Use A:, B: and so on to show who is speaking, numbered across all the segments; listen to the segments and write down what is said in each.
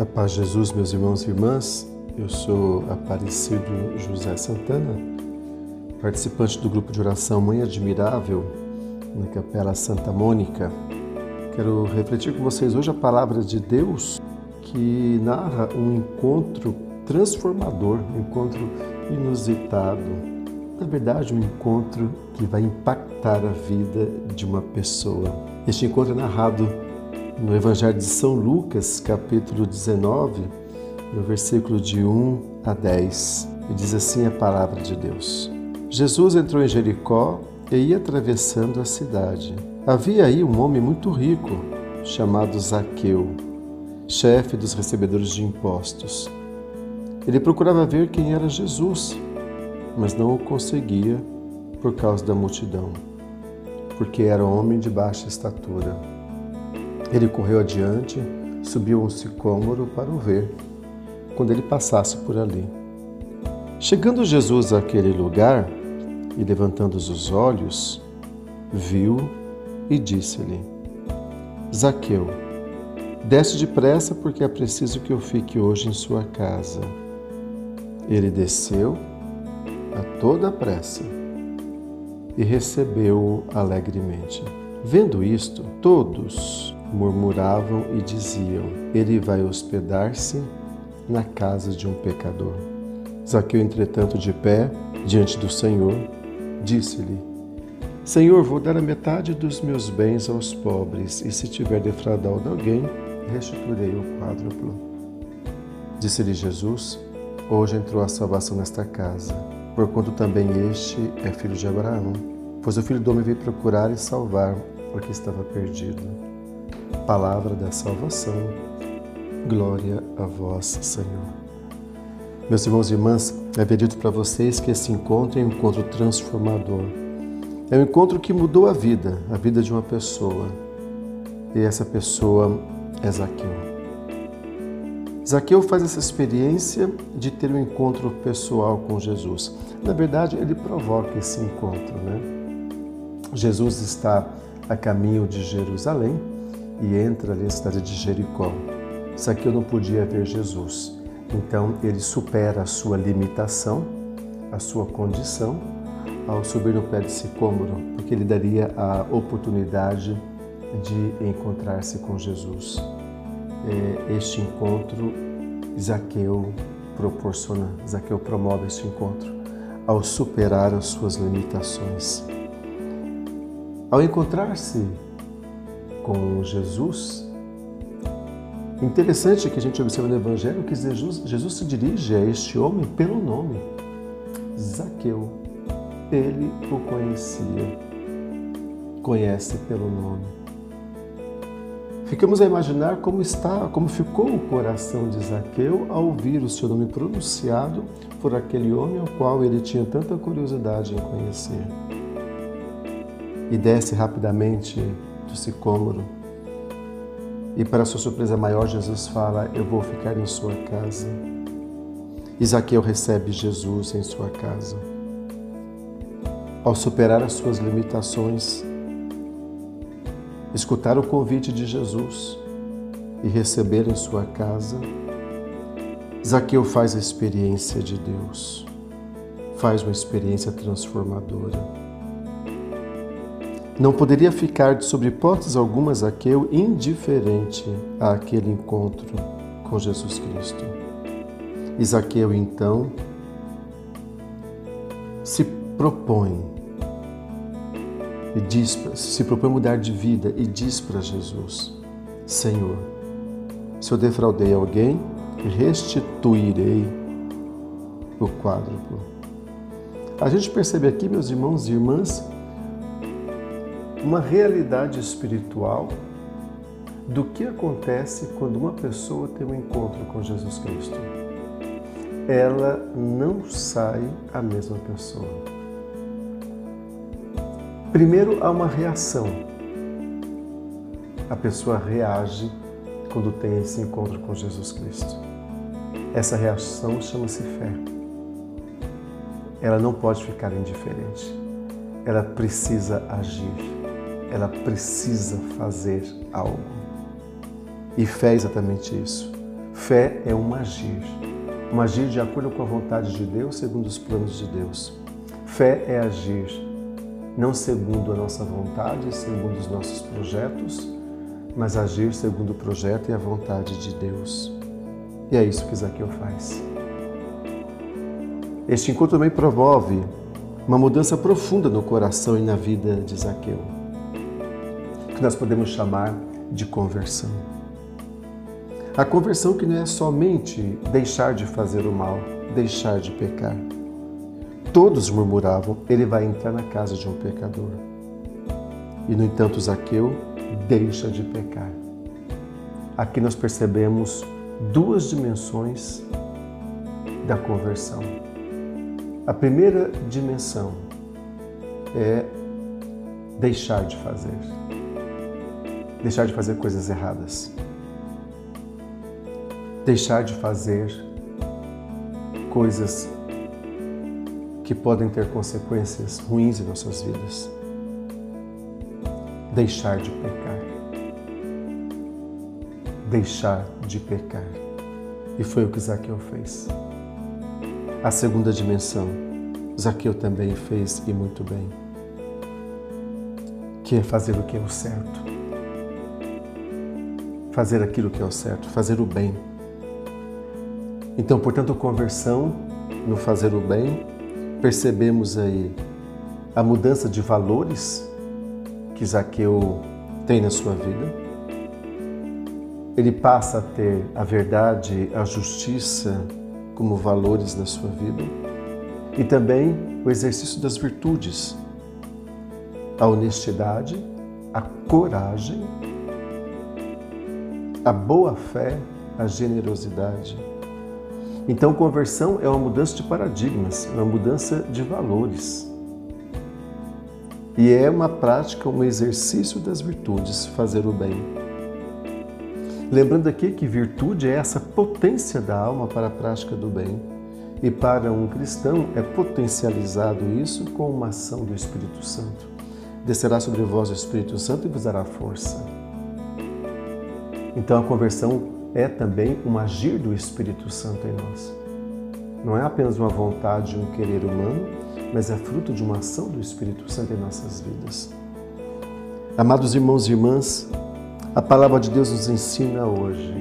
A: A paz Jesus, meus irmãos e irmãs. Eu sou Aparecido José Santana, participante do grupo de oração Mãe Admirável na Capela Santa Mônica. Quero refletir com vocês hoje a palavra de Deus que narra um encontro transformador, um encontro inusitado. Na verdade, um encontro que vai impactar a vida de uma pessoa. Este encontro é narrado no Evangelho de São Lucas, capítulo 19, no versículo de 1 a 10. E diz assim a palavra de Deus: Jesus entrou em Jericó e ia atravessando a cidade. Havia aí um homem muito rico, chamado Zaqueu, chefe dos recebedores de impostos. Ele procurava ver quem era Jesus, mas não o conseguia por causa da multidão, porque era homem de baixa estatura. Ele correu adiante, subiu um sicômoro para o ver, quando ele passasse por ali. Chegando Jesus àquele lugar e levantando os olhos, viu e disse-lhe: Zaqueu, desce depressa, porque é preciso que eu fique hoje em sua casa. Ele desceu a toda pressa e recebeu-o alegremente. Vendo isto, todos murmuravam e diziam: Ele vai hospedar-se na casa de um pecador. Zaqueu, entretanto, de pé diante do Senhor, disse-lhe: Senhor, vou dar a metade dos meus bens aos pobres, e se tiver defraudado alguém, restituirei o quádruplo. Disse-lhe Jesus: Hoje entrou a salvação nesta casa, porquanto também este é filho de Abraão, pois o filho do homem veio procurar e salvar o que estava perdido. Palavra da salvação. Glória a vós, Senhor. Meus irmãos e irmãs, é dito para vocês que esse encontro é um encontro transformador. É um encontro que mudou a vida, a vida de uma pessoa. E essa pessoa é Zaqueu. Zaqueu faz essa experiência de ter um encontro pessoal com Jesus. Na verdade, ele provoca esse encontro, né? Jesus está a caminho de Jerusalém e entra ali na cidade de Jericó. Zaqueu não podia ver Jesus, então ele supera a sua limitação, a sua condição, ao subir no pé de sicômoro, porque ele daria a oportunidade de encontrar-se com Jesus é, este encontro Zaqueu proporciona, Zaqueu promove este encontro ao superar as suas limitações. Ao encontrar-se com Jesus, interessante que a gente observa no Evangelho que Jesus, Jesus se dirige a este homem pelo nome, Zaqueu. Ele o conhecia, conhece pelo nome. Ficamos a imaginar como está, como ficou o coração de Zaqueu ao ouvir o seu nome pronunciado por aquele homem ao qual ele tinha tanta curiosidade em conhecer. E desce rapidamente do sicômoro. E para sua surpresa maior, Jesus fala: Eu vou ficar em sua casa. Zaqueu recebe Jesus em sua casa. Ao superar as suas limitações, escutar o convite de Jesus e receber em sua casa, Zaqueu faz a experiência de Deus, faz uma experiência transformadora. Não poderia ficar, de sobre hipótese alguma, Zaqueu indiferente àquele encontro com Jesus Cristo. E Zaqueu, então, se propõe e diz, se propõe mudar de vida e diz para Jesus: Senhor, se eu defraudei alguém, restituirei o quádruplo. A gente percebe aqui, meus irmãos e irmãs, uma realidade espiritual do que acontece quando uma pessoa tem um encontro com Jesus Cristo. Ela não sai a mesma pessoa. Primeiro há uma reação. A pessoa reage quando tem esse encontro com Jesus Cristo. Essa reação chama-se fé. Ela não pode ficar indiferente. Ela precisa agir. Ela precisa fazer algo. E fé é exatamente isso. Fé é um agir. Um agir de acordo com a vontade de Deus, segundo os planos de Deus. Fé é agir não segundo a nossa vontade, segundo os nossos projetos, mas agir segundo o projeto e a vontade de Deus. E é isso que Zaqueu faz. Este encontro também promove uma mudança profunda no coração e na vida de Zaqueu, que nós podemos chamar de conversão. A conversão que não é somente deixar de fazer o mal, deixar de pecar. Todos murmuravam: ele vai entrar na casa de um pecador. E no entanto, Zaqueu deixa de pecar. Aqui nós percebemos duas dimensões da conversão. A primeira dimensão é deixar de fazer. Deixar de fazer coisas erradas. Deixar de fazer coisas que podem ter consequências ruins em nossas vidas. Deixar de pecar. Deixar de pecar. E foi o que Zaqueu fez. A segunda dimensão, Zaqueu também fez e muito bem, que é fazer o que é o certo. Fazer aquilo que é o certo, fazer o bem. Então, portanto, conversão no fazer o bem, percebemos aí a mudança de valores que Zaqueu tem na sua vida. Ele passa a ter a verdade, a justiça, como valores na sua vida e também o exercício das virtudes, a honestidade, a coragem, a boa fé, a generosidade. Então, conversão é uma mudança de paradigmas, uma mudança de valores. E é uma prática, um exercício das virtudes, fazer o bem. Lembrando aqui que virtude é essa potência da alma para a prática do bem. E para um cristão é potencializado isso com uma ação do Espírito Santo. Descerá sobre vós o Espírito Santo e vos dará força. Então a conversão é também um agir do Espírito Santo em nós. Não é apenas uma vontade, um querer humano, mas é fruto de uma ação do Espírito Santo em nossas vidas. Amados irmãos e irmãs, a palavra de Deus nos ensina hoje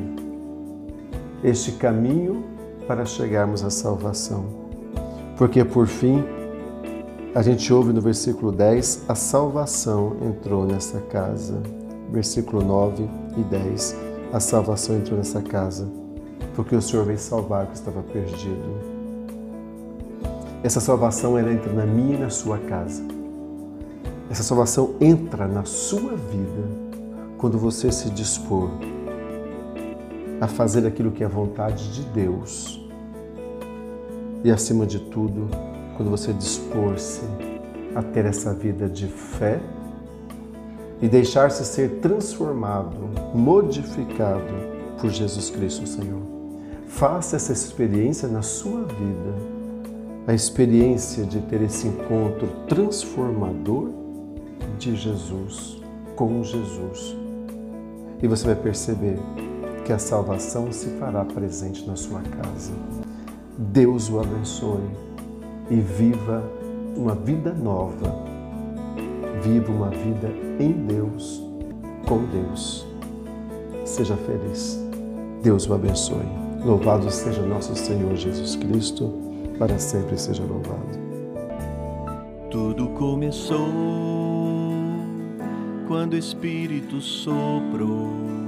A: este caminho para chegarmos à salvação. Porque por fim, a gente ouve no versículo 10, a salvação entrou nessa casa. Versículo 9 e 10, a salvação entrou nessa casa, porque o Senhor veio salvar o que estava perdido. Essa salvação ela entra na minha e na sua casa. Essa salvação entra na sua vida quando você se dispor a fazer aquilo que é vontade de Deus. E acima de tudo, quando você dispor-se a ter essa vida de fé e deixar-se ser transformado, modificado por Jesus Cristo, Senhor. Faça essa experiência na sua vida, a experiência de ter esse encontro transformador de Jesus, com Jesus e você vai perceber que a salvação se fará presente na sua casa. Deus o abençoe e viva uma vida nova. Viva uma vida em Deus, com Deus. Seja feliz. Deus o abençoe. Louvado seja nosso Senhor Jesus Cristo, para sempre seja louvado.
B: Tudo começou quando o Espírito soprou